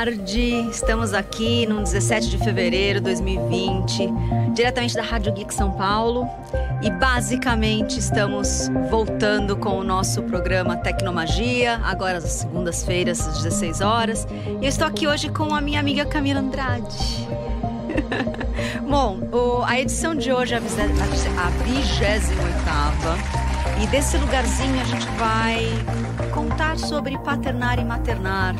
tarde. Estamos aqui no 17 de fevereiro de 2020, diretamente da Rádio Geek São Paulo. E basicamente estamos voltando com o nosso programa Tecnomagia, agora às segundas-feiras, às 16 horas. E eu estou aqui hoje com a minha amiga Camila Andrade. Bom, o, a edição de hoje é a 28 e desse lugarzinho a gente vai contar sobre paternar e maternar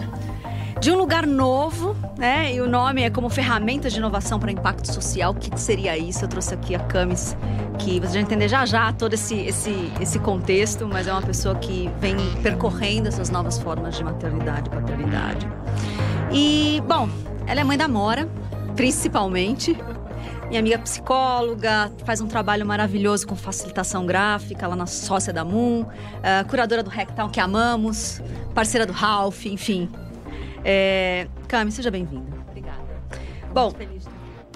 de um lugar novo, né? E o nome é como ferramenta de inovação para impacto social. O que seria isso? Eu trouxe aqui a Camis, que você vai entender já já todo esse, esse, esse contexto, mas é uma pessoa que vem percorrendo essas novas formas de maternidade e paternidade. E, bom, ela é mãe da Mora, principalmente. Minha amiga psicóloga, faz um trabalho maravilhoso com facilitação gráfica lá na sócia da Moon, uh, curadora do Hacktown que amamos, parceira do Ralph, enfim, é... Cami, seja bem-vinda. Obrigada. Bom,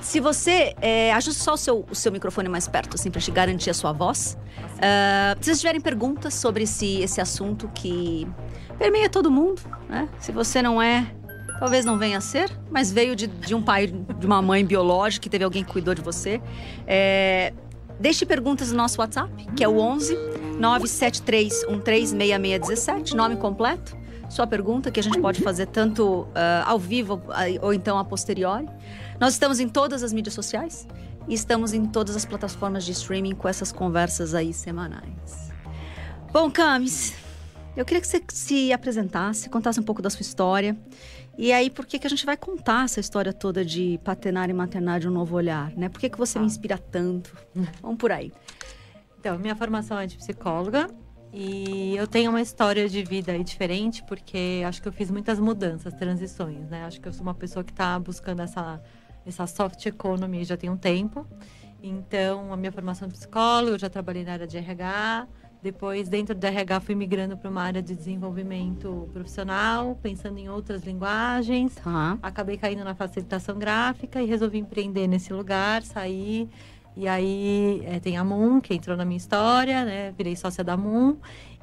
se você é, ajuste só o seu, o seu microfone mais perto, assim, para te garantir a sua voz. Uh, se vocês tiverem perguntas sobre esse, esse assunto que permeia todo mundo, né? Se você não é, talvez não venha a ser, mas veio de, de um pai, de uma mãe biológica, que teve alguém que cuidou de você. É, deixe perguntas no nosso WhatsApp, que é o 11 973136617, nome completo sua pergunta, que a gente pode fazer tanto uh, ao vivo ou então a posteriori. Nós estamos em todas as mídias sociais e estamos em todas as plataformas de streaming com essas conversas aí semanais. Bom, Camis, eu queria que você se apresentasse, contasse um pouco da sua história. E aí, por que, que a gente vai contar essa história toda de paternar e maternar de um novo olhar, né? Por que, que você me inspira tanto? Vamos por aí. Então, minha formação é de psicóloga. E eu tenho uma história de vida diferente, porque acho que eu fiz muitas mudanças, transições, né? Acho que eu sou uma pessoa que está buscando essa, essa soft economy já tem um tempo. Então, a minha formação de psicólogo, eu já trabalhei na área de RH. Depois, dentro do RH, fui migrando para uma área de desenvolvimento profissional, pensando em outras linguagens. Tá. Acabei caindo na facilitação gráfica e resolvi empreender nesse lugar, sair e aí é, tem a Moon, que entrou na minha história, né? Virei sócia da Moon.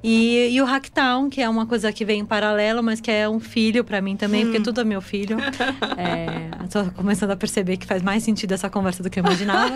E, e o Hacktown, que é uma coisa que vem em paralelo, mas que é um filho para mim também, hum. porque tudo é meu filho. é, tô começando a perceber que faz mais sentido essa conversa do que eu imaginava.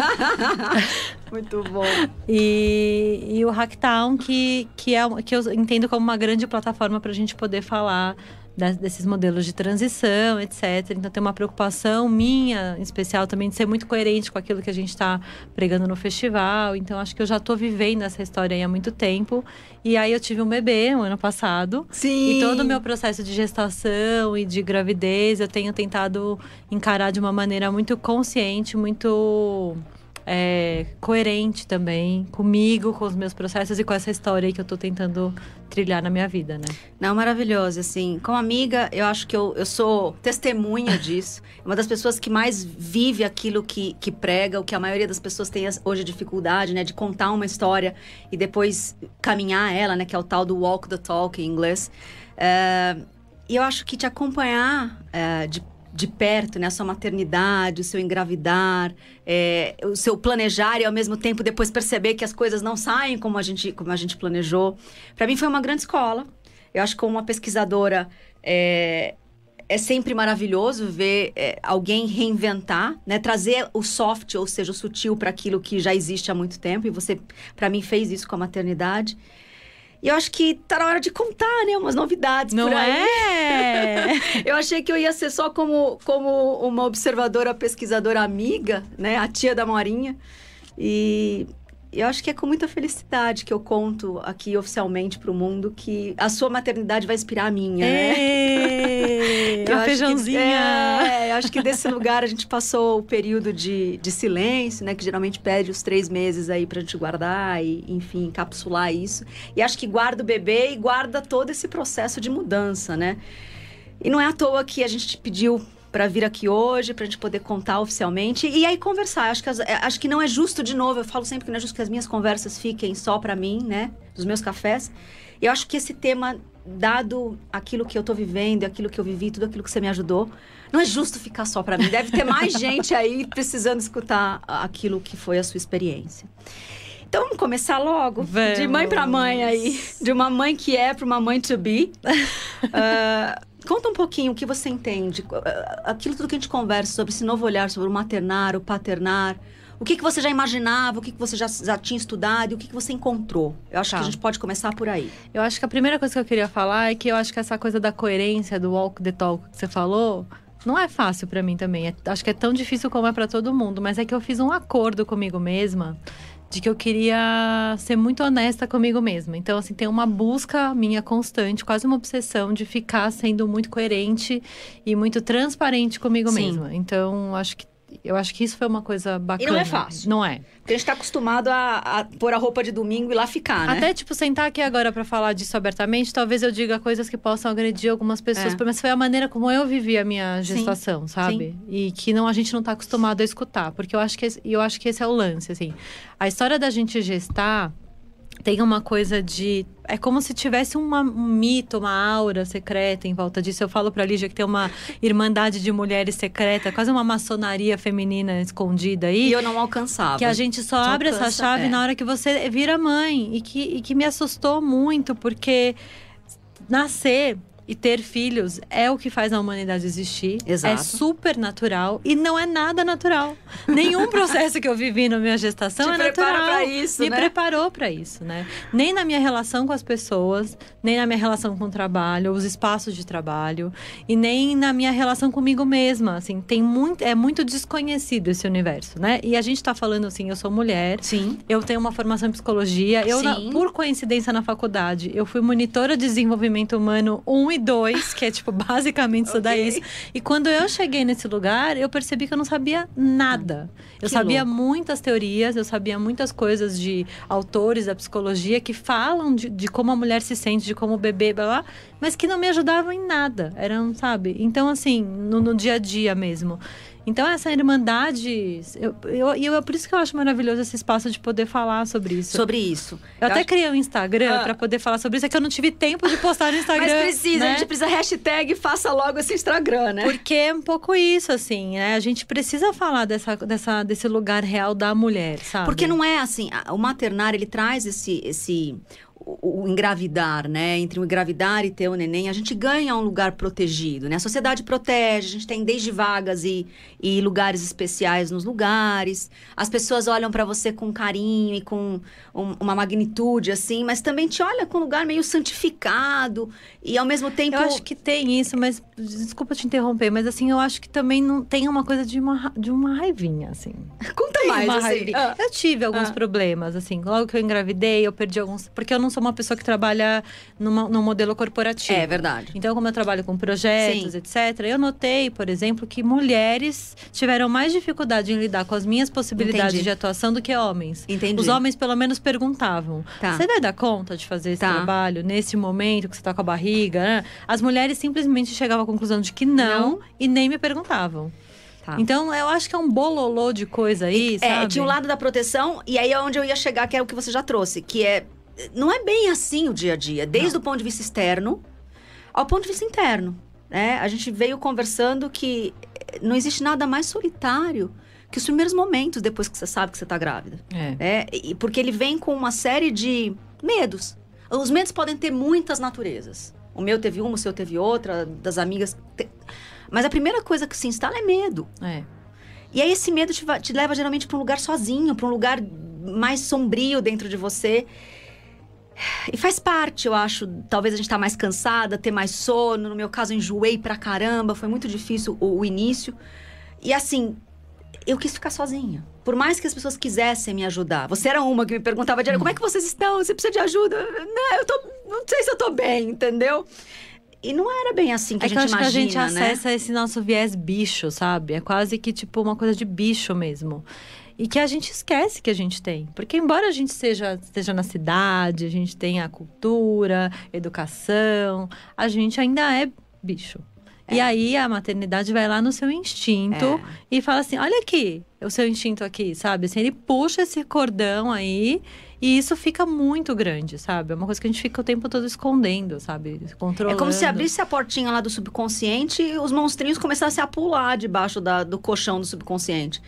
Muito bom. E, e o Hacktown, que, que, é, que eu entendo como uma grande plataforma para a gente poder falar desses modelos de transição, etc. Então tem uma preocupação minha, em especial também, de ser muito coerente com aquilo que a gente está pregando no festival. Então acho que eu já estou vivendo essa história há muito tempo. E aí eu tive um bebê no ano passado. Sim. E todo o meu processo de gestação e de gravidez eu tenho tentado encarar de uma maneira muito consciente, muito é, coerente também comigo, com os meus processos e com essa história aí que eu tô tentando trilhar na minha vida, né? Não, maravilhoso. Assim, como amiga, eu acho que eu, eu sou testemunha disso. Uma das pessoas que mais vive aquilo que, que prega, o que a maioria das pessoas tem hoje dificuldade, né? De contar uma história e depois caminhar ela, né? Que é o tal do walk the talk em inglês. É, e eu acho que te acompanhar é, de de perto, né? A sua maternidade, o seu engravidar, é, o seu planejar e ao mesmo tempo depois perceber que as coisas não saem como a gente, como a gente planejou. Para mim foi uma grande escola. Eu acho que como uma pesquisadora é, é sempre maravilhoso ver é, alguém reinventar, né? Trazer o soft, ou seja, o sutil para aquilo que já existe há muito tempo. E você, para mim, fez isso com a maternidade. E eu acho que tá na hora de contar, né? Umas novidades Não por aí. é? eu achei que eu ia ser só como, como uma observadora, pesquisadora amiga, né? A tia da Morinha. E eu acho que é com muita felicidade que eu conto aqui oficialmente para o mundo que a sua maternidade vai inspirar a minha, né? eu feijãozinha! Que, é, eu acho que desse lugar a gente passou o período de, de silêncio, né? Que geralmente pede os três meses aí para a gente guardar e, enfim, encapsular isso. E acho que guarda o bebê e guarda todo esse processo de mudança, né? E não é à toa que a gente pediu para vir aqui hoje, para a gente poder contar oficialmente e aí conversar. Acho que, as, é, acho que não é justo, de novo, eu falo sempre que não é justo que as minhas conversas fiquem só para mim, né? Dos meus cafés. Eu acho que esse tema, dado aquilo que eu tô vivendo, aquilo que eu vivi, tudo aquilo que você me ajudou, não é justo ficar só para mim. Deve ter mais gente aí precisando escutar aquilo que foi a sua experiência. Então vamos começar logo? Vamos. De mãe para mãe aí. De uma mãe que é para uma mãe to be. uh, Conta um pouquinho o que você entende, aquilo tudo que a gente conversa sobre esse novo olhar sobre o maternar, o paternar. O que, que você já imaginava, o que, que você já, já tinha estudado e o que, que você encontrou? Eu acho tá. que a gente pode começar por aí. Eu acho que a primeira coisa que eu queria falar é que eu acho que essa coisa da coerência, do walk the talk que você falou, não é fácil para mim também. É, acho que é tão difícil como é para todo mundo, mas é que eu fiz um acordo comigo mesma de que eu queria ser muito honesta comigo mesma. Então, assim, tem uma busca minha constante, quase uma obsessão de ficar sendo muito coerente e muito transparente comigo Sim. mesma. Então, acho que eu acho que isso foi uma coisa bacana. E não é fácil. Não é. Porque a gente tá acostumado a, a pôr a roupa de domingo e lá ficar, né? Até, tipo, sentar aqui agora para falar disso abertamente, talvez eu diga coisas que possam agredir algumas pessoas. É. Mas foi a maneira como eu vivi a minha gestação, Sim. sabe? Sim. E que não, a gente não tá acostumado a escutar. Porque eu acho que, eu acho que esse é o lance, assim. A história da gente gestar tem uma coisa de. É como se tivesse uma, um mito, uma aura secreta em volta disso. Eu falo pra Lígia que tem uma irmandade de mulheres secreta, quase uma maçonaria feminina escondida aí. E eu não alcançava. Que a gente só não abre alcança, essa chave é. na hora que você vira mãe. E que, e que me assustou muito, porque nascer e ter filhos é o que faz a humanidade existir. É Exato. É super natural e não é nada natural. Nenhum processo que eu vivi na minha gestação Te é natural. Pra isso, Me né? preparou para isso, né? Nem na minha relação com as pessoas, nem na minha relação com o trabalho, os espaços de trabalho e nem na minha relação comigo mesma, assim, tem muito é muito desconhecido esse universo, né? E a gente tá falando assim, eu sou mulher, Sim. eu tenho uma formação em psicologia, eu na, por coincidência na faculdade, eu fui monitora de desenvolvimento humano 1 e 2, que é tipo basicamente isso okay. daí. E quando eu cheguei nesse lugar, eu percebi que eu não sabia nada. Eu que sabia louco. muitas teorias, eu sabia muitas coisas de autores da psicologia que falam de, de como a mulher se sente, de como o bebê, blá, blá, mas que não me ajudavam em nada. Eram, sabe? Então, assim, no, no dia a dia mesmo. Então, essa irmandade. Eu, eu, eu, é por isso que eu acho maravilhoso esse espaço de poder falar sobre isso. Sobre isso. Eu, eu até acho... criei um Instagram ah. para poder falar sobre isso, é que eu não tive tempo de postar no Instagram. Mas precisa, né? a gente precisa hashtag faça logo esse Instagram, né? Porque é um pouco isso, assim, né? A gente precisa falar dessa, dessa, desse lugar real da mulher, sabe? Porque não é assim, o maternar, ele traz esse, esse o, o, engravidar, né? Entre o engravidar e ter o neném, a gente ganha um lugar protegido, né? A sociedade protege, a gente tem desde vagas e, e lugares especiais nos lugares. As pessoas olham para você com carinho e com um, uma magnitude, assim, mas também te olha com um lugar meio santificado e ao mesmo tempo. Eu acho que tem isso, mas desculpa te interromper, mas assim, eu acho que também não tem uma coisa de uma, de uma raivinha, assim. Conta mais, uma assim. Ah. Eu tive alguns ah. problemas, assim, logo que eu engravidei, eu perdi alguns. Porque eu não sou uma pessoa que trabalha numa, num modelo corporativo. É verdade. Então, como eu trabalho com projetos, Sim. etc., eu notei, por exemplo, que mulheres tiveram mais dificuldade em lidar com as minhas possibilidades Entendi. de atuação do que homens. Entendi. Os homens, pelo menos, perguntavam: tá. Você vai dar conta de fazer esse tá. trabalho nesse momento que você está com a barriga? Né? As mulheres simplesmente chegavam à conclusão de que não, não. e nem me perguntavam. Tá. Então, eu acho que é um bololô de coisa aí, é, sabe? tinha o lado da proteção, e aí é onde eu ia chegar, que é o que você já trouxe, que é não é bem assim o dia a dia, desde não. o ponto de vista externo ao ponto de vista interno. Né? A gente veio conversando que não existe nada mais solitário que os primeiros momentos depois que você sabe que você está grávida. É. Né? E porque ele vem com uma série de medos. Os medos podem ter muitas naturezas. O meu teve uma, o seu teve outra, das amigas. Te... Mas a primeira coisa que se instala é medo. É. E aí esse medo te, te leva geralmente para um lugar sozinho, para um lugar mais sombrio dentro de você. E faz parte, eu acho. Talvez a gente tá mais cansada, ter mais sono. No meu caso, enjoei pra caramba. Foi muito difícil o, o início. E assim, eu quis ficar sozinha. Por mais que as pessoas quisessem me ajudar. Você era uma que me perguntava diário, como é que vocês estão? Você precisa de ajuda? Não, eu tô. Não sei se eu tô bem, entendeu? E não era bem assim que é a gente que eu acho imagina, que a gente né? acessa esse nosso viés bicho, sabe? É quase que tipo uma coisa de bicho mesmo e que a gente esquece que a gente tem. Porque embora a gente seja, esteja na cidade, a gente tenha cultura, educação, a gente ainda é bicho. É. E aí a maternidade vai lá no seu instinto é. e fala assim: olha aqui, o seu instinto aqui, sabe? Assim, ele puxa esse cordão aí e isso fica muito grande, sabe? É uma coisa que a gente fica o tempo todo escondendo, sabe? Controlando. É como se abrisse a portinha lá do subconsciente e os monstrinhos começassem a pular debaixo da, do colchão do subconsciente.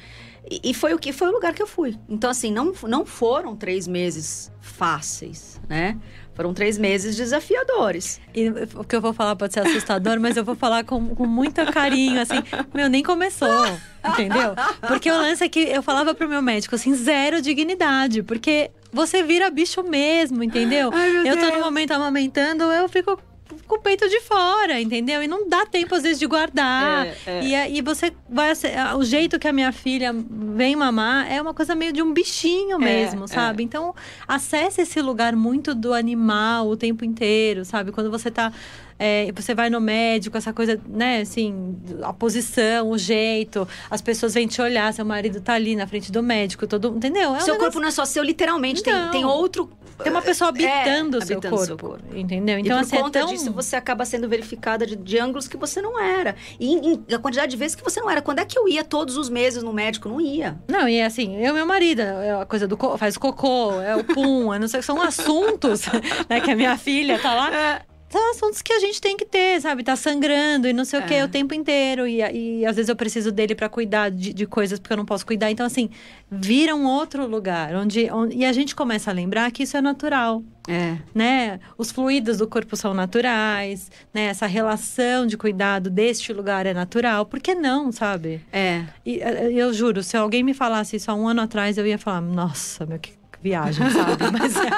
E, e foi o que foi o lugar que eu fui. Então, assim, não, não foram três meses fáceis, né? Foram três meses desafiadores. E o que eu vou falar pode ser assustador, mas eu vou falar com, com muito carinho, assim. Meu, nem começou, entendeu? Porque o lance é que eu falava pro meu médico, assim, zero dignidade. Porque você vira bicho mesmo, entendeu? Ai, eu tô Deus. no momento amamentando, eu fico com o peito de fora, entendeu? E não dá tempo, às vezes, de guardar. É, é. E aí você vai. O jeito que a minha filha vem mamar é uma coisa meio de um bichinho mesmo, é. sabe? Então, acesse esse lugar muito do animal o tempo inteiro, sabe? Quando você tá. É, você vai no médico, essa coisa, né, assim, a posição, o jeito, as pessoas vêm te olhar, seu marido tá ali na frente do médico, todo, entendeu? É um seu negócio- corpo não é só seu, literalmente. Tem, Não. tem outro. tem uma pessoa habitando É, o seu habitando corpo, seu corpo. entendeu? Então, e por assim, conta é tão... disso, você acaba sendo verificada de, de ângulos que você não era. E em- a quantidade de vezes que você não era. Quando é que eu ia todos os meses no médico? Não ia. Não, e assim, eu e meu marido, é a coisa do co- faz cocô, é o pum, é não sei, são assuntos, né, que a minha filha tá lá. São assuntos que a gente tem que ter, sabe? Tá sangrando e não sei o que É. o tempo inteiro. E, e às vezes eu preciso dele pra cuidar de, de coisas porque eu não posso cuidar. Então, assim, vira um outro lugar. Onde, onde, e a gente começa a lembrar que isso é natural É. né? Os fluidos do corpo são naturais, né? Essa relação de cuidado deste lugar é natural. Por que não, sabe? É. E eh, eu juro, se alguém me falasse isso há um ano atrás, eu ia falar, nossa, meu, que viagem, sabe? Mas é,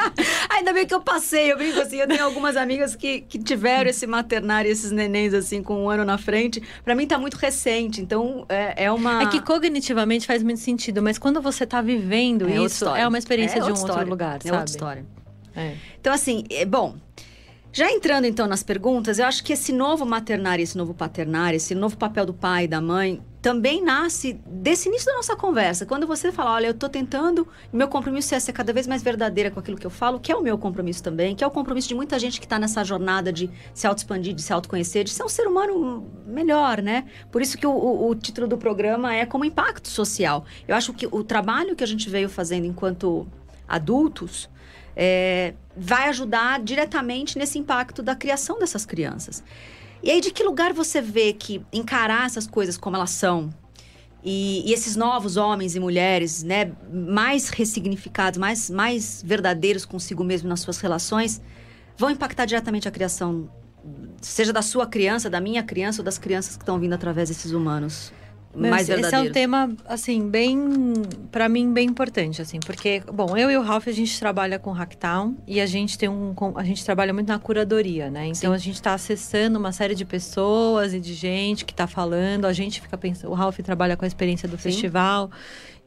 Ainda bem que eu passei, eu brinco assim, eu tenho algumas amigas que, que tiveram esse maternário, esses nenéns assim, com um ano na frente. Pra mim tá muito recente, então é, é uma... é que cognitivamente faz muito sentido, mas quando você tá vivendo É isso, história. é uma experiência É de um outra outro história. lugar, É sabe? outra história. É. Então, assim, é bom. Já entrando então nas perguntas, eu acho que esse novo maternário, esse novo paternário, esse novo papel do pai e da mãe também nasce desse início da nossa conversa. Quando você fala, olha, eu tô tentando, meu compromisso é ser cada vez mais verdadeira com aquilo que eu falo, que é o meu compromisso também, que é o compromisso de muita gente que tá nessa jornada de se auto-expandir, de se autoconhecer, de ser um ser humano melhor, né? Por isso que o, o- o título do programa é como impacto social. Eu acho que o trabalho que a gente veio fazendo enquanto adultos é, vai ajudar diretamente nesse impacto da criação dessas crianças. E aí, de que lugar você vê que encarar essas coisas como elas são e, e esses novos homens e mulheres, né, mais ressignificados, mais, mais verdadeiros consigo mesmo nas suas relações, vão impactar diretamente a criação, seja da sua criança, da minha criança ou das crianças que estão vindo através desses humanos Meu, mais esse é um tema, assim, bem, pra mim, bem importante, assim, porque, bom, eu e o Ralph, a gente trabalha com Hacktown e a gente tem um, a gente trabalha muito na curadoria, né? Então, Sim. a gente tá acessando uma série de pessoas e de gente que tá falando, a gente fica pensando, o Ralph trabalha com a experiência do Sim. festival,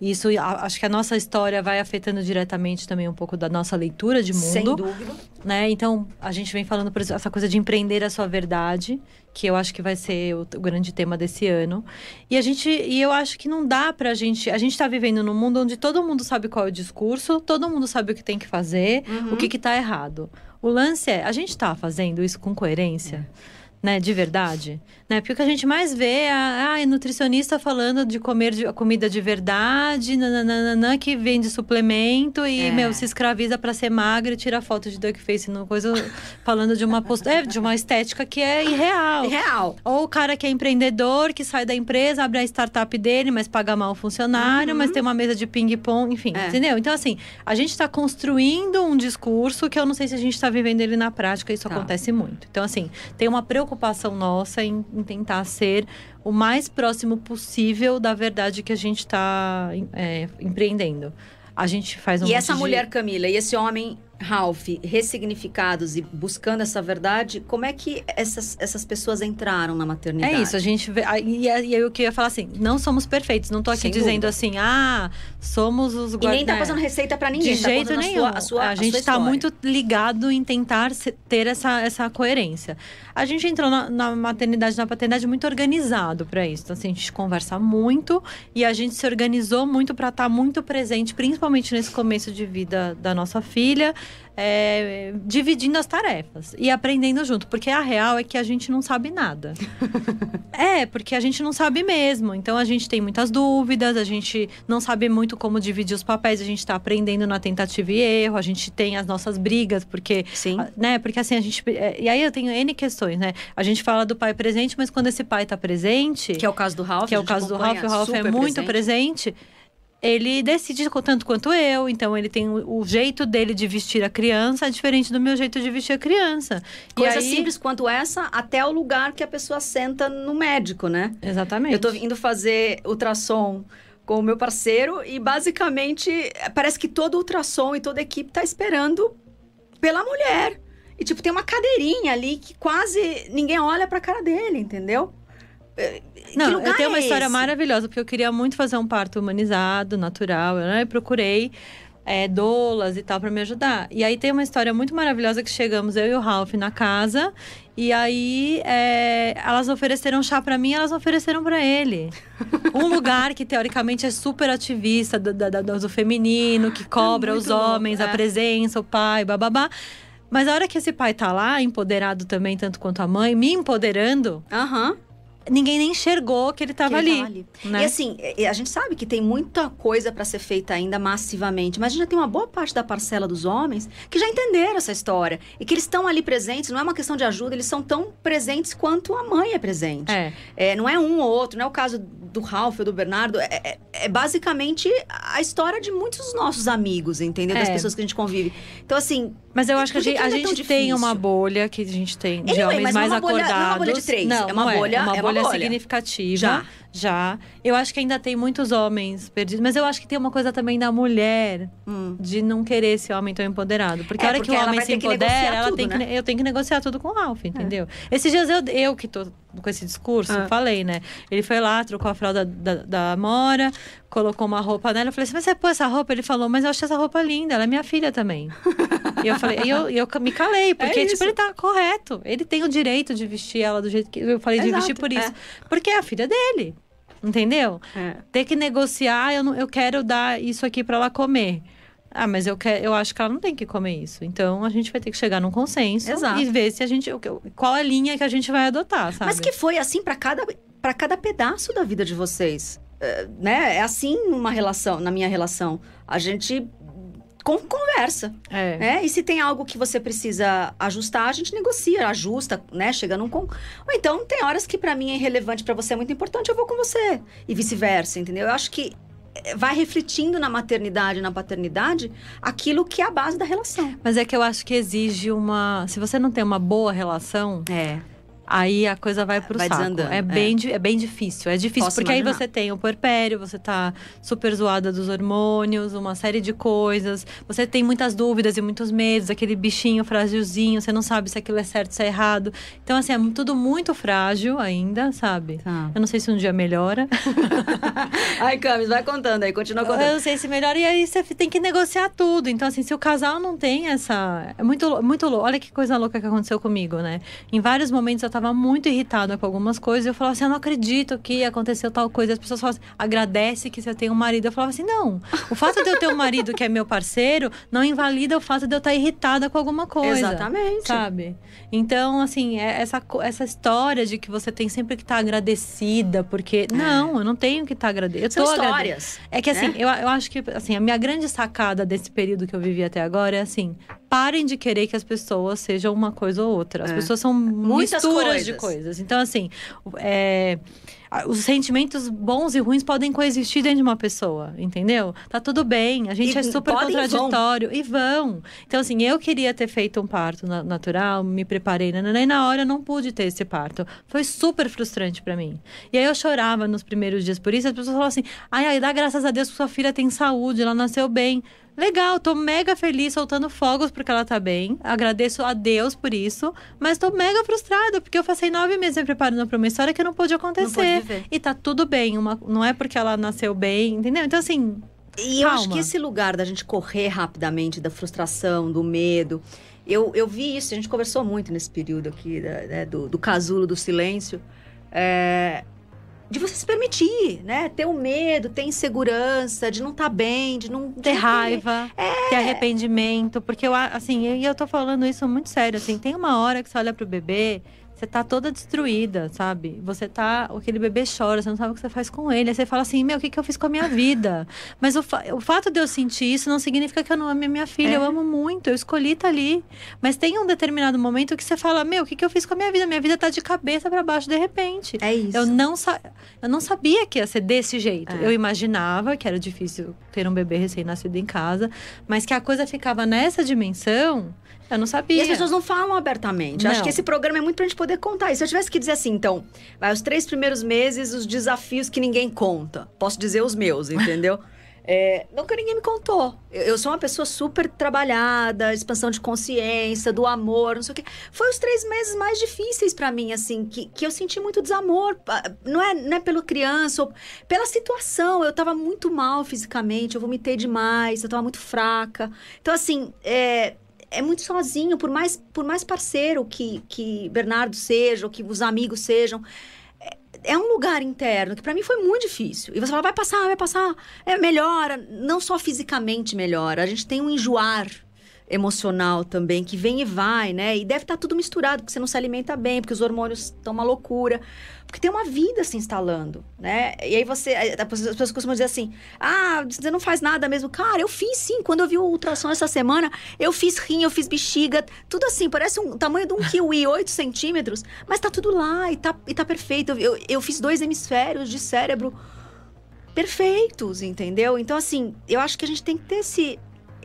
isso, acho que a nossa história vai afetando diretamente também um pouco da nossa leitura de mundo Sem dúvida. né? Então, a gente vem falando por essa coisa de empreender a sua verdade, que eu acho que vai ser o, o grande tema desse ano. E a gente, e eu acho que não dá pra gente, a gente tá vivendo num mundo onde todo mundo sabe qual é o discurso, todo mundo sabe o que tem que fazer, Uhum. o que que tá errado. O lance é, a gente tá fazendo isso com coerência? Né, de verdade, né? Porque o que a gente mais vê é a, a nutricionista falando de comer de, comida de verdade, nananana, que vende suplemento e, É. meu, se escraviza pra ser magra e tira foto de duck face no coisa falando de uma post... é, de uma estética que é irreal. Real. Ou o cara que é empreendedor, que sai da empresa, abre a startup dele, mas paga mal o funcionário, mas tem uma mesa de ping-pong, enfim, Uhum. É. entendeu? Então, assim, a gente tá construindo um discurso que eu não sei se a gente tá vivendo ele na prática, isso Tá. acontece muito. Então, assim, tem uma preocupação nossa em, em tentar ser o mais próximo possível da verdade que a gente tá é, empreendendo. A gente faz um E essa de- mulher Camila e esse homem Ralph, ressignificados e buscando essa verdade, como é que essas, essas pessoas entraram na maternidade? É isso, a gente vê. E, aí eu queria falar assim: não somos perfeitos. Não tô aqui Sem dizendo dúvida. assim, ah, somos os E nem tá guarda- passando receita pra ninguém, De tá jeito contando a nenhum. sua- A, sua, a gente está história. muito ligado em tentar ter essa, essa coerência. A gente entrou na, na maternidade, na paternidade muito organizado para isso. Então, assim, a gente conversa muito e a gente se organizou muito para estar muito presente, principalmente nesse começo de vida da nossa filha, é, dividindo as tarefas e aprendendo junto. Porque a real é que a gente não sabe nada. É, porque a gente não sabe mesmo. Então a gente tem muitas dúvidas, a gente não sabe muito como dividir os papéis, a gente está aprendendo na tentativa e erro, a gente tem as nossas brigas, porque. Sim. Né? Porque assim, a gente. é, E aí eu tenho N questões, né? A gente fala do pai presente, mas quando esse pai tá presente. Que é o caso do Ralph. que é o caso do Ralph, o Ralph é muito presente. presente. Ele decide tanto quanto eu, então ele tem o, o, jeito dele de vestir a criança é diferente do meu jeito de vestir a criança. Coisa aí... simples quanto essa, até o lugar que a pessoa senta no médico, né? Exatamente. Eu tô indo fazer ultrassom com o meu parceiro e basicamente parece que todo ultrassom e toda a equipe tá esperando pela mulher. E tipo, tem uma cadeirinha ali que quase ninguém olha pra cara dele, entendeu? Não, eu tenho uma é história maravilhosa, porque eu queria muito fazer um parto humanizado, natural. Eu né, procurei é, doulas e tal para me ajudar. E aí tem uma história muito maravilhosa que chegamos eu e o Ralph na casa e aí é, elas ofereceram chá para mim, elas ofereceram para ele. Um lugar que teoricamente é super ativista do, do, do feminino, que cobra é os homens, louco, é. a presença, o pai, bababá. Mas a hora que esse pai tá lá, empoderado também, tanto quanto a mãe, me empoderando. Uhum ninguém nem enxergou que ele estava ali. ali. Né? E assim, a gente sabe que tem muita coisa para ser feita ainda massivamente, mas a gente já tem uma boa parte da parcela dos homens que já entenderam essa história e que eles estão ali presentes. Não é uma questão de ajuda, eles são tão presentes quanto a mãe é presente. É. É, não é um ou outro, não é o caso do Ralph ou do Bernardo. É, é, é basicamente a história de muitos dos nossos amigos, entendeu? Das é. pessoas que a gente convive. Então, assim, mas eu acho que a gente, a é gente tem uma bolha que a gente tem de anyway, homens mais acordados. Bolha, não é uma bolha de três, não, é uma é, bolha, é uma, é bolha, uma bolha significativa. Já. Já. Eu acho que ainda tem muitos homens perdidos. Mas eu acho que tem uma coisa também da mulher hum. de não querer esse homem tão empoderado. Porque é, a hora que o homem se empodera, ela tudo, tem né? que, eu tenho que negociar tudo com o Ralph, entendeu? É. Esses dias eu, eu que tô com esse discurso, ah. falei, né? Ele foi lá, trocou a fralda da, da, da Mora, colocou uma roupa nela. Eu falei assim, mas você pôs essa roupa? Ele falou, mas eu achei essa roupa linda, ela é minha filha também. e eu falei, e eu, eu me calei, é porque, é tipo, ele tá correto. Ele tem o direito de vestir ela do jeito que. Eu falei Exato, de vestir por isso. É. Porque é a filha dele. Entendeu? É. Ter que negociar, eu, não, eu quero dar isso aqui para ela comer. Ah, mas eu, quero, eu acho que ela não tem que comer isso. Então a gente vai ter que chegar num consenso Exato. e ver se a gente. Qual a linha que a gente vai adotar, sabe? Mas que foi assim para cada, pra cada pedaço da vida de vocês. É, né? É assim uma relação, na minha relação. A gente com conversa. É. Né? E se tem algo que você precisa ajustar, a gente negocia, ajusta, né? Chega num. Com... Ou então, tem horas que para mim é irrelevante, para você é muito importante, eu vou com você. E vice-versa, entendeu? Eu acho que eh, vai refletindo na maternidade, na paternidade, aquilo que é a base da relação. Mas é que eu acho que exige uma. Se você não tem uma boa relação. É aí a coisa vai pro vai saco. Desandando, é, bem, é. é bem difícil. É difícil, Posso porque imaginar. aí você tem o puerpério, você tá super zoada dos hormônios, uma série de coisas. Você tem muitas dúvidas e muitos medos, aquele bichinho frágilzinho, você não sabe se aquilo é certo, se é errado. Então, assim, é tudo muito frágil ainda, sabe? Tá. Eu não sei se um dia melhora. Ai, Camis, vai contando aí, continua contando. Eu não sei se melhora. E aí você tem que negociar tudo. Então, assim, se o casal não tem essa. É muito, muito louco. Olha que coisa louca que aconteceu comigo, né? Em vários momentos eu estava muito irritada com algumas coisas. Eu falava assim: eu não acredito que aconteceu tal coisa. As pessoas falavam assim: agradece que você tem um marido. Eu falava assim: não. O fato de eu ter um marido que é meu parceiro não invalida o fato de eu estar irritada com alguma coisa. Exatamente. Sabe? Então, assim, é essa, essa história de que você tem sempre que estar agradecida, porque. É. Não, eu não tenho que estar agradecida. São histórias. É que assim, né? eu, eu acho que assim, a minha grande sacada desse período que eu vivi até agora é assim: parem de querer que as pessoas sejam uma coisa ou outra. As é. pessoas são Muitas misturas coisas. de coisas. Então, assim, é, os sentimentos bons e ruins podem coexistir dentro de uma pessoa, entendeu? Tá tudo bem, a gente e é super contraditório e vão. e vão. Então, assim, eu queria ter feito um parto natural, me preparei, e na hora não pude ter esse parto. Foi super frustrante para mim. E aí eu chorava nos primeiros dias por isso, as pessoas falavam assim: ai, ai, dá graças a Deus que sua filha tem saúde, ela nasceu bem. Legal, tô mega feliz soltando fogos porque ela tá bem. Agradeço a Deus por isso. Mas tô mega frustrada, porque eu passei nove meses me preparando pra uma história que não pôde acontecer. Não pode e tá tudo bem. Uma, não é porque ela nasceu bem, entendeu? Então, assim. E eu acho que esse lugar da gente correr rapidamente, da frustração, do medo. Eu, eu vi isso, a gente conversou muito nesse período aqui, né, do, do casulo do silêncio. É, de você se permitir, né? Ter o medo, ter insegurança, de não estar tá bem, de não ter raiva, é. ter arrependimento, porque eu assim, e eu, eu tô falando isso muito sério, assim, tem uma hora que você olha pro bebê, você tá toda destruída, sabe? Você tá. Aquele bebê chora, você não sabe o que você faz com ele. Aí você fala assim: meu, o que, que eu fiz com a minha vida? Mas o, fa o fato de eu sentir isso não significa que eu não amo a minha filha. É. Eu amo muito, eu escolhi estar tá ali. Mas tem um determinado momento que você fala: meu, o que, que eu fiz com a minha vida? Minha vida tá de cabeça para baixo de repente. É isso. Eu não, eu não sabia que ia ser desse jeito. É. Eu imaginava que era difícil ter um bebê recém-nascido em casa, mas que a coisa ficava nessa dimensão. Eu não sabia. E as pessoas não falam abertamente. Não. Acho que esse programa é muito pra gente poder contar. E se eu tivesse que dizer assim, então, vai os três primeiros meses, os desafios que ninguém conta. Posso dizer os meus, entendeu? É, nunca ninguém me contou. Eu, eu, sou uma pessoa super trabalhada, expansão de consciência, do amor, não sei o quê. Foi os três meses mais difíceis para mim, assim, que, que eu senti muito desamor. Não é, não é pela criança, ou pela situação. Eu tava muito mal fisicamente, eu vomitei demais, eu tava muito fraca. Então, assim, é, é muito sozinho, por mais, por mais parceiro que, que Bernardo seja, ou que os amigos sejam. É, é um lugar interno que para mim foi muito difícil. E você fala, vai passar, vai passar, é, melhora. Não só fisicamente melhora, a gente tem um enjoar emocional também, que vem e vai, né? E deve estar tá tudo misturado, porque você não se alimenta bem, porque os hormônios estão uma loucura. Porque tem uma vida se instalando, né? E aí você. As pessoas costumam dizer assim: ah, você não faz nada mesmo. Cara, eu fiz sim. Quando eu vi o ultrassom essa semana, eu fiz rim, eu fiz bexiga, tudo assim, parece um tamanho de um kiwi, 8 centímetros, mas tá tudo lá e tá, e tá perfeito. Eu, eu fiz dois hemisférios de cérebro perfeitos, entendeu? Então, assim, eu acho que a gente tem que ter esse,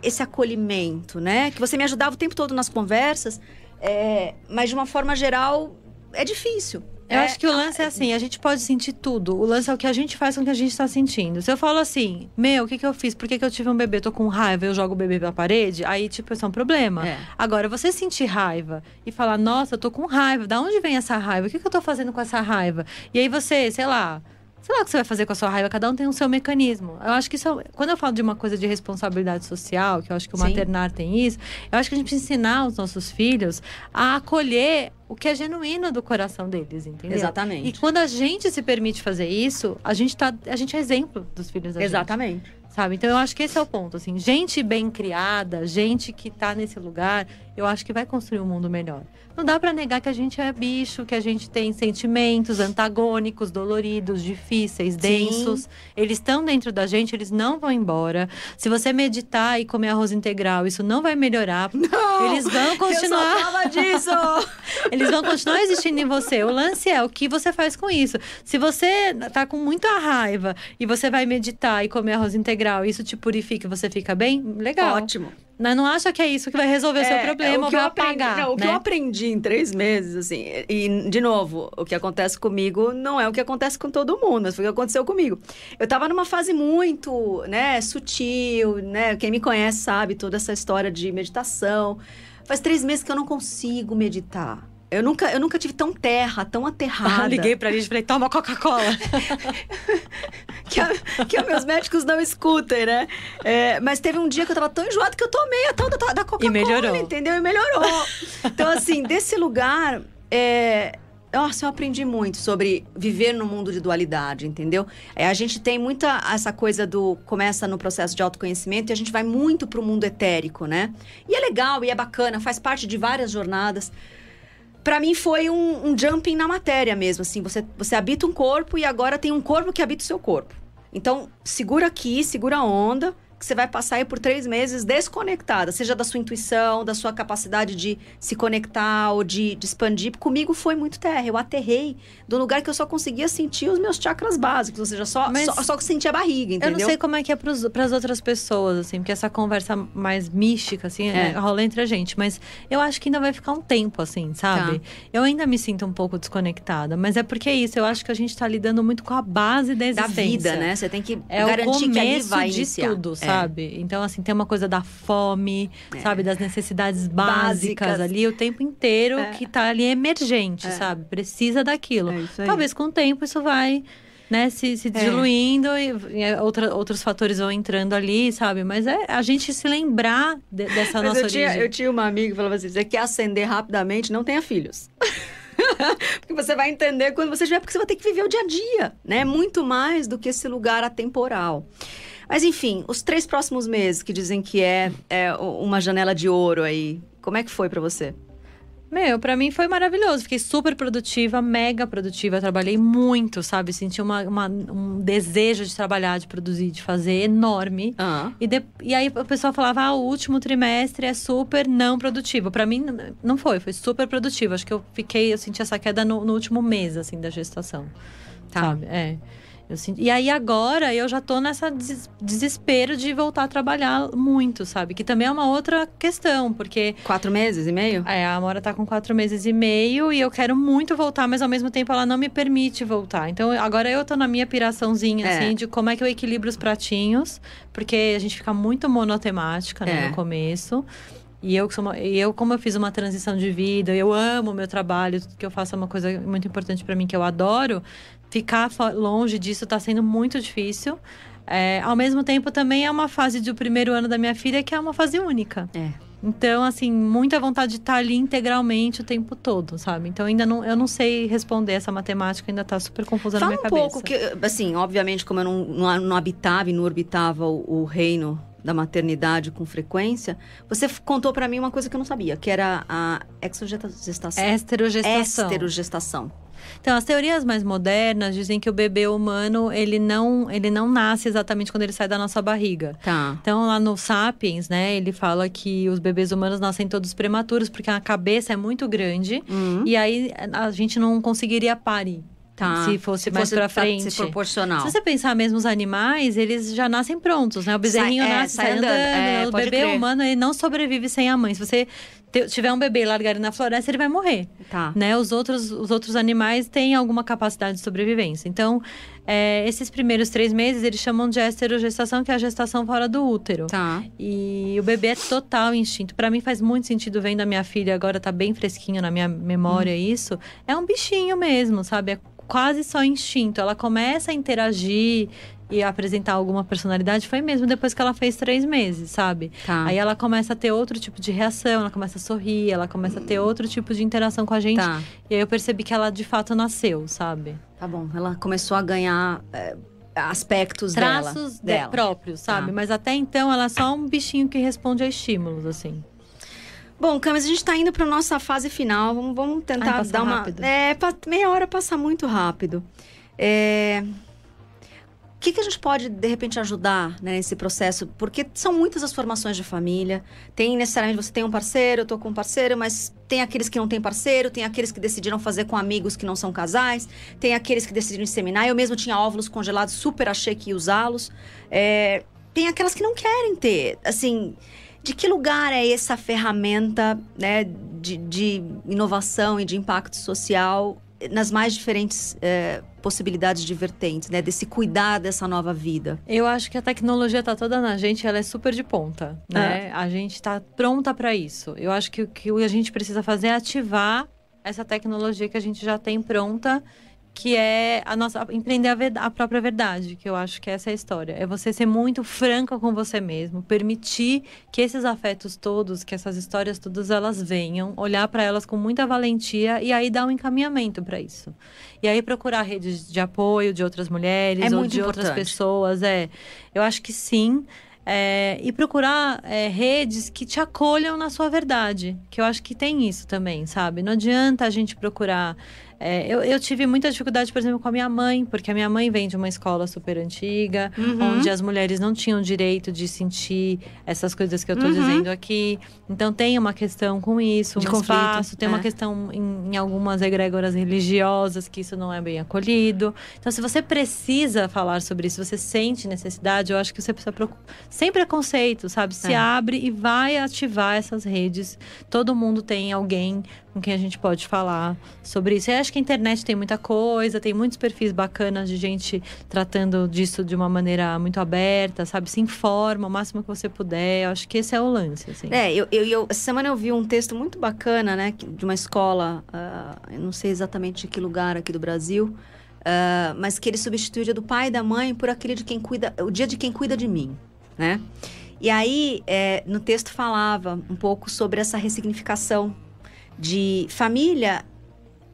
esse acolhimento, né? Que você me ajudava o tempo todo nas conversas, é, mas de uma forma geral é difícil. Eu é, acho que o lance é assim, a gente pode sentir tudo. O lance é o que a gente faz com o que a gente tá sentindo. Se eu falo assim, meu, o que que eu fiz? Por que, que eu tive um bebê? Tô com raiva, eu jogo o bebê pra parede, aí, tipo, isso é um problema. É. Agora, você sentir raiva e falar, nossa, eu tô com raiva, da onde vem essa raiva? O que, que eu tô fazendo com essa raiva? E aí você, sei lá, sei lá o que você vai fazer com a sua raiva, cada um tem o seu mecanismo. Eu acho que isso, é quando eu falo de uma coisa de responsabilidade social, que eu acho que o Sim. maternar tem isso, eu acho que a gente precisa ensinar os nossos filhos a acolher o que é genuíno do coração deles, entendeu? Exatamente. E quando a gente se permite fazer isso, a gente tá, a gente é exemplo dos filhos da Exatamente. gente. Sabe? Então eu acho que esse é o ponto, assim, gente bem criada, gente que tá nesse lugar, eu acho que vai construir um mundo melhor. Não dá para negar que a gente é bicho, que a gente tem sentimentos antagônicos, doloridos, difíceis, densos. Sim. Eles estão dentro da gente, eles não vão embora. Se você meditar e comer arroz integral, isso não vai melhorar. Não, eles vão continuar. Eu só disso. eles vão continuar existindo em você. O lance é o que você faz com isso. Se você tá com muita raiva e você vai meditar e comer arroz integral, isso te purifica e você fica bem, legal. Ótimo. Mas não acha que é isso que vai resolver o seu é, problema, o que vai aprendi, apagar. Não, o né? que eu aprendi em três meses, assim, e, de novo, o que acontece comigo não é o que acontece com todo mundo, mas foi o que aconteceu comigo. Eu tava numa fase muito, né, sutil, né? Quem me conhece sabe toda essa história de meditação. Faz três meses que eu não consigo meditar. Eu nunca, eu nunca tive tão terra, tão aterrada. Ah, liguei pra gente e falei, toma Coca-Cola. que, a, que meus médicos não escutem, né? É, mas teve um dia que eu tava tão enjoada que eu tomei a tal da, da Coca-Cola. E melhorou. Entendeu? E melhorou. então, assim, desse lugar, é, nossa, eu aprendi muito sobre viver no mundo de dualidade, entendeu? É, a gente tem muita essa coisa do começa no processo de autoconhecimento e a gente vai muito pro mundo etérico, né? E é legal e é bacana, faz parte de várias jornadas para mim foi um, um, jumping na matéria mesmo, assim. Você, você habita um corpo e agora tem um corpo que habita o seu corpo. Então, segura aqui, segura a onda que você vai passar aí por três meses desconectada, seja da sua intuição, da sua capacidade de se conectar ou de, de expandir. Comigo foi muito terra. Eu aterrei do lugar que eu só conseguia sentir os meus chakras básicos, ou seja, só, Mas só, só sentir a barriga, entendeu? Eu não sei como é que é para as outras pessoas, assim, porque essa conversa mais mística, assim, é. É, rola entre a gente. Mas eu acho que ainda vai ficar um tempo, assim, sabe? Tá. Eu ainda me sinto um pouco desconectada, mas é porque é isso. Eu acho que a gente está lidando muito com a base da existência. Da vida, né? Você tem que é garantir que ali vai de iniciar. tudo, sabe? Sabe? Então, assim, tem uma coisa da fome, é. sabe? Das necessidades básicas, básicas, ali o tempo inteiro é. que tá ali emergente, é. sabe? Precisa daquilo. É Talvez com o tempo isso vai. Né, se, se é. diluindo e, e outra, outros fatores vão entrando ali, sabe? Mas é a gente se lembrar de, dessa Mas nossa eu tinha, origem. Eu tinha uma amiga que falava assim: você quer ascender rapidamente, não tenha filhos. porque você vai entender quando você tiver, porque você vai ter que viver o dia a dia, né? Muito mais do que esse lugar atemporal. Mas enfim, os três próximos meses que dizem que é, é uma janela de ouro aí, como é que foi para você? Meu, pra mim foi maravilhoso. Fiquei super produtiva, mega produtiva. Trabalhei muito, sabe? Senti uma, uma- um desejo de trabalhar, de produzir, de fazer enorme. Ah. E, de- e aí o pessoal falava, ah, o último trimestre é super não produtivo. Pra mim, não foi, foi super produtivo. Acho que eu fiquei, eu senti essa queda no, no último mês, assim, da gestação. Tá. Sabe? É. Eu senti... E aí agora eu já tô nessa des- desespero de voltar a trabalhar muito, sabe? Que também é uma outra questão, porque Quatro meses e meio? é, a Amora tá com quatro meses e meio e eu quero muito voltar, mas ao mesmo tempo ela não me permite voltar. Então agora eu tô na minha piraçãozinha, É. assim, de como é que eu equilibro os pratinhos, porque a gente fica muito monotemática, né, É. no começo. E eu, uma- e eu, como eu fiz uma transição de vida, eu amo o meu trabalho, tudo que eu faço é uma coisa muito importante pra mim, que eu adoro. Ficar longe disso tá sendo muito difícil. É, ao mesmo tempo, também é uma fase do primeiro ano da minha filha que é uma fase única. É. Então, assim, muita vontade de estar ali integralmente o tempo todo, sabe? Então, ainda não, eu não sei responder essa matemática, ainda tá super confusa Fala na um minha cabeça. pouco, que, assim, obviamente, como eu não, não, não habitava e não orbitava o, o reino da maternidade com frequência, você contou pra mim uma coisa que eu não sabia, que era a exogestação. Esterogestação. Esterogestação. Então, as teorias mais modernas dizem que o bebê humano, ele não, ele não nasce exatamente quando ele sai da nossa barriga. Tá. Então, lá no Sapiens, né, ele fala que os bebês humanos nascem todos prematuros porque a cabeça é muito grande Hum, e aí a gente não conseguiria parir. Tá. Se fosse mais pra frente. Se proporcional. Se você pensar mesmo os animais, eles já nascem prontos, né? O bezerrinho Sai- é, nasce, sai sai andando. é, o bebê crer. humano, ele não sobrevive sem a mãe. Se você tiver um bebê e largar ele na floresta, ele vai morrer, Tá. né? Os outros, os outros animais têm alguma capacidade de sobrevivência. Então, é, esses primeiros três meses, eles chamam de esterogestação, que é a gestação fora do útero. Tá. E o bebê é total instinto. Pra mim faz muito sentido vendo a minha filha agora tá bem fresquinho na minha memória Hum. isso. É um bichinho mesmo, sabe? É quase só instinto. Ela começa a interagir e apresentar alguma personalidade foi mesmo depois que ela fez três meses, sabe? Tá. Aí ela começa a ter outro tipo de reação, ela começa a sorrir, ela começa a ter outro tipo de interação com a gente. Tá. E aí eu percebi que ela de fato nasceu, sabe? Tá bom. Ela começou a ganhar é, aspectos Traços dela. de- dela. próprios, sabe? Tá. Mas até então ela é só um bichinho que responde a estímulos, assim. Bom, Camis, a gente tá indo pra nossa fase final. Vamos, vamos tentar Ai, dar uma. rápido. É, meia hora passa muito rápido. É, O que, que a gente pode, de repente, ajudar né, nesse processo? Porque são muitas as formações de família. Tem necessariamente, você tem um parceiro, eu tô com um parceiro, mas tem aqueles que não têm parceiro, tem aqueles que decidiram fazer com amigos que não são casais, tem aqueles que decidiram inseminar. Eu mesmo tinha óvulos congelados, super achei que ia usá-los. É, tem aquelas que não querem ter. Assim, de que lugar é essa ferramenta né, de, de inovação e de impacto social nas mais diferentes é, possibilidades de vertentes, né? Desse cuidar dessa nova vida. Eu acho que a tecnologia tá toda na gente, ela é super de ponta, né? A gente tá pronta para isso. Eu acho que o que a gente precisa fazer é ativar essa tecnologia que a gente já tem pronta, que é a nossa empreender a, verda- a própria verdade, que eu acho que essa é a história. É você ser muito franca com você mesmo, permitir que esses afetos todos, que essas histórias todas elas venham, olhar para elas com muita valentia e aí dar um encaminhamento para isso. E aí procurar redes de apoio de outras mulheres É ou de outras importante. pessoas, é. Eu acho que sim. É, e procurar é, redes que te acolham na sua verdade. Que eu acho que tem isso também, sabe? Não adianta a gente procurar. É, eu, eu tive muita dificuldade, por exemplo, com a minha mãe, porque a minha mãe vem de uma escola super antiga, Uhum. onde as mulheres não tinham direito de sentir essas coisas que eu tô Uhum. dizendo aqui. Então tem uma questão com isso, De um conflito, espaço, tem uma é. questão em, em algumas egrégoras religiosas que isso não é bem acolhido. Então, se você precisa falar sobre isso, você sente necessidade, eu acho que você precisa procurar. Sem preconceito, sabe? Se É. abre e vai ativar essas redes. Todo mundo tem alguém com quem a gente pode falar sobre isso. Eu acho que a internet tem muita coisa, tem muitos perfis bacanas de gente tratando disso de uma maneira muito aberta, sabe? Se informa o máximo que você puder. Eu acho que esse é o lance, assim. É, eu, eu, eu- essa semana eu vi um texto muito bacana, né, de uma escola, ah, eu não sei exatamente de que lugar aqui do Brasil, ah, mas que ele substitui o dia do pai e da mãe por aquele de quem cuida, o dia de quem cuida de mim, né? E aí, é, no texto falava um pouco sobre essa ressignificação de família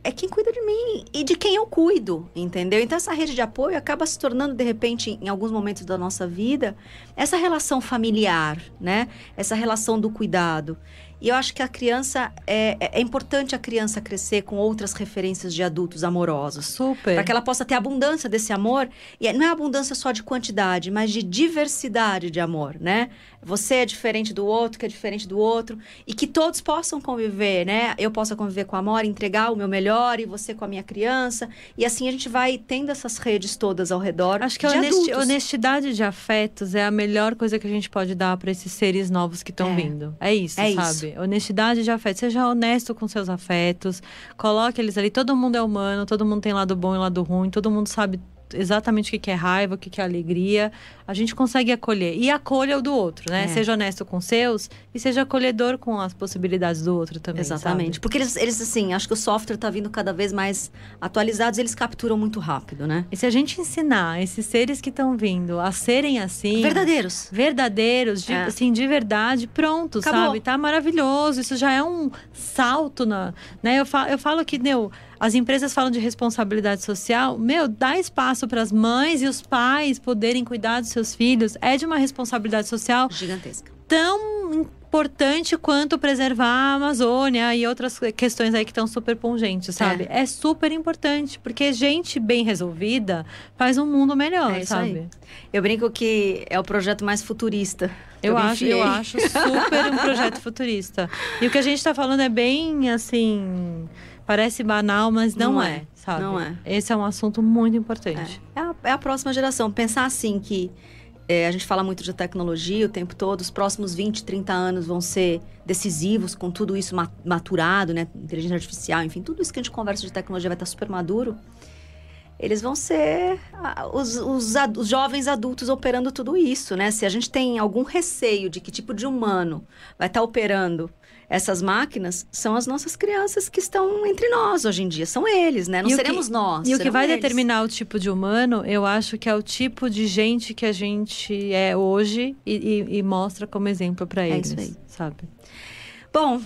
é quem cuida de mim e de quem eu cuido, entendeu? Então essa rede de apoio acaba se tornando de repente em alguns momentos da nossa vida essa relação familiar, né? Essa relação do cuidado. E eu acho que a criança é, é, é importante a criança crescer com outras referências de adultos amorosos. Super. Para que ela possa ter abundância desse amor. E não é abundância só de quantidade, mas de diversidade de amor, né? Você é diferente do outro, que é diferente do outro. E que todos possam conviver, né? Eu possa conviver com a Amor, entregar o meu melhor e você com a minha criança. E assim a gente vai tendo essas redes todas ao redor. Acho que a honesti honestidade de afetos é a melhor coisa que a gente pode dar para esses seres novos que estão é. vindo. É isso, é sabe? Isso. Honestidade de afetos. Seja honesto com seus afetos. Coloque eles ali. Todo mundo é humano, todo mundo tem lado bom e lado ruim, todo mundo sabe exatamente o que é raiva, o que é alegria. A gente consegue acolher. E acolha o do outro, né? É. Seja honesto com seus e seja acolhedor com as possibilidades do outro também. Exatamente. Sabe? Porque eles, eles, assim, acho que o software está vindo cada vez mais atualizados, eles capturam muito rápido, né? E se a gente ensinar esses seres que estão vindo a serem assim. Verdadeiros. Verdadeiros, de, é. assim, de verdade, pronto, Acabou. sabe? Tá maravilhoso. Isso já é um salto na. Né? Eu, falo, eu falo que, meu. As empresas falam de responsabilidade social. Meu, dá espaço para as mães e os pais poderem cuidar dos seus filhos. É de uma responsabilidade social gigantesca. Tão importante quanto preservar a Amazônia e outras questões aí que estão super pungentes, sabe? É. é. super importante, porque gente bem resolvida faz um mundo melhor, é sabe? Aí. Eu brinco que é o projeto mais futurista. Eu, acho, eu acho super um projeto futurista. E o que a gente está falando é bem assim Parece banal, mas não, não é, é, sabe? Não é. Esse é um assunto muito importante. É, é, a, é a, próxima geração. Pensar assim que é, a gente fala muito de tecnologia o tempo todo, os próximos 20, 30 anos vão ser decisivos com tudo isso maturado, né? Inteligência artificial, enfim, tudo isso que a gente conversa de tecnologia vai estar super maduro. Eles vão ser os, os, os jovens adultos operando tudo isso, né? Se a gente tem algum receio de que tipo de humano vai estar operando essas máquinas são as nossas crianças que estão entre nós hoje em dia. São eles, né? Não e seremos que, nós. E o que vai eles. determinar o tipo de humano, eu acho que é o tipo de gente que a gente é hoje e, e, e mostra como exemplo para eles. É isso aí. Sabe? Bom,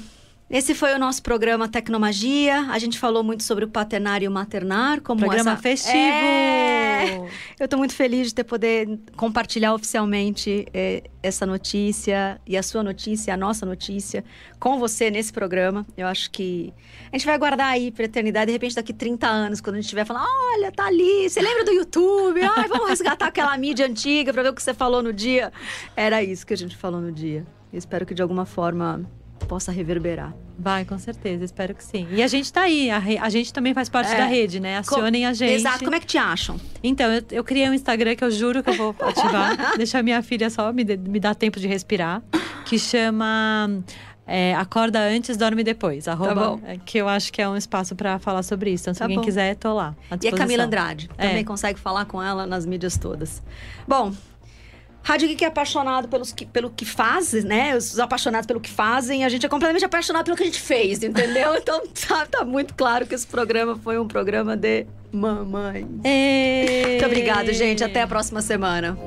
esse foi o nosso programa Tecnomagia. A gente falou muito sobre o paternar e o maternar, como programa essa... festivo. É... Eu estou muito feliz de ter poder compartilhar oficialmente é, essa notícia e a sua notícia, a nossa notícia, com você nesse programa. Eu acho que a gente vai guardar aí para eternidade. De repente, daqui 30 anos, quando a gente estiver falando, olha, tá ali, você lembra do YouTube? Ai, vamos resgatar aquela mídia antiga para ver o que você falou no dia. Era isso que a gente falou no dia. Eu espero que de alguma forma possa reverberar. Vai, com certeza, espero que sim. E a gente tá aí, a, re... a gente também faz parte é. da rede, né? Acionem Com... a gente. Exato, como é que te acham? Então, eu, eu criei um Instagram que eu juro que eu vou ativar. Deixa a minha filha só me, de, me dar tempo de respirar. Que chama é, acorda antes, dorme depois. Tá arroba, tá que eu acho que é um espaço para falar sobre isso. Então, se tá alguém bom. quiser, tô lá. E a Camila Andrade. Também é. consegue falar com ela nas mídias todas. Bom, Rádio Geek é apaixonado pelos que, pelo que faz, né? Os apaixonados pelo que fazem. A gente é completamente apaixonado pelo que a gente fez, entendeu? Então tá, tá muito claro que esse programa foi um programa de mamãe. Muito obrigada, gente. Até a próxima semana.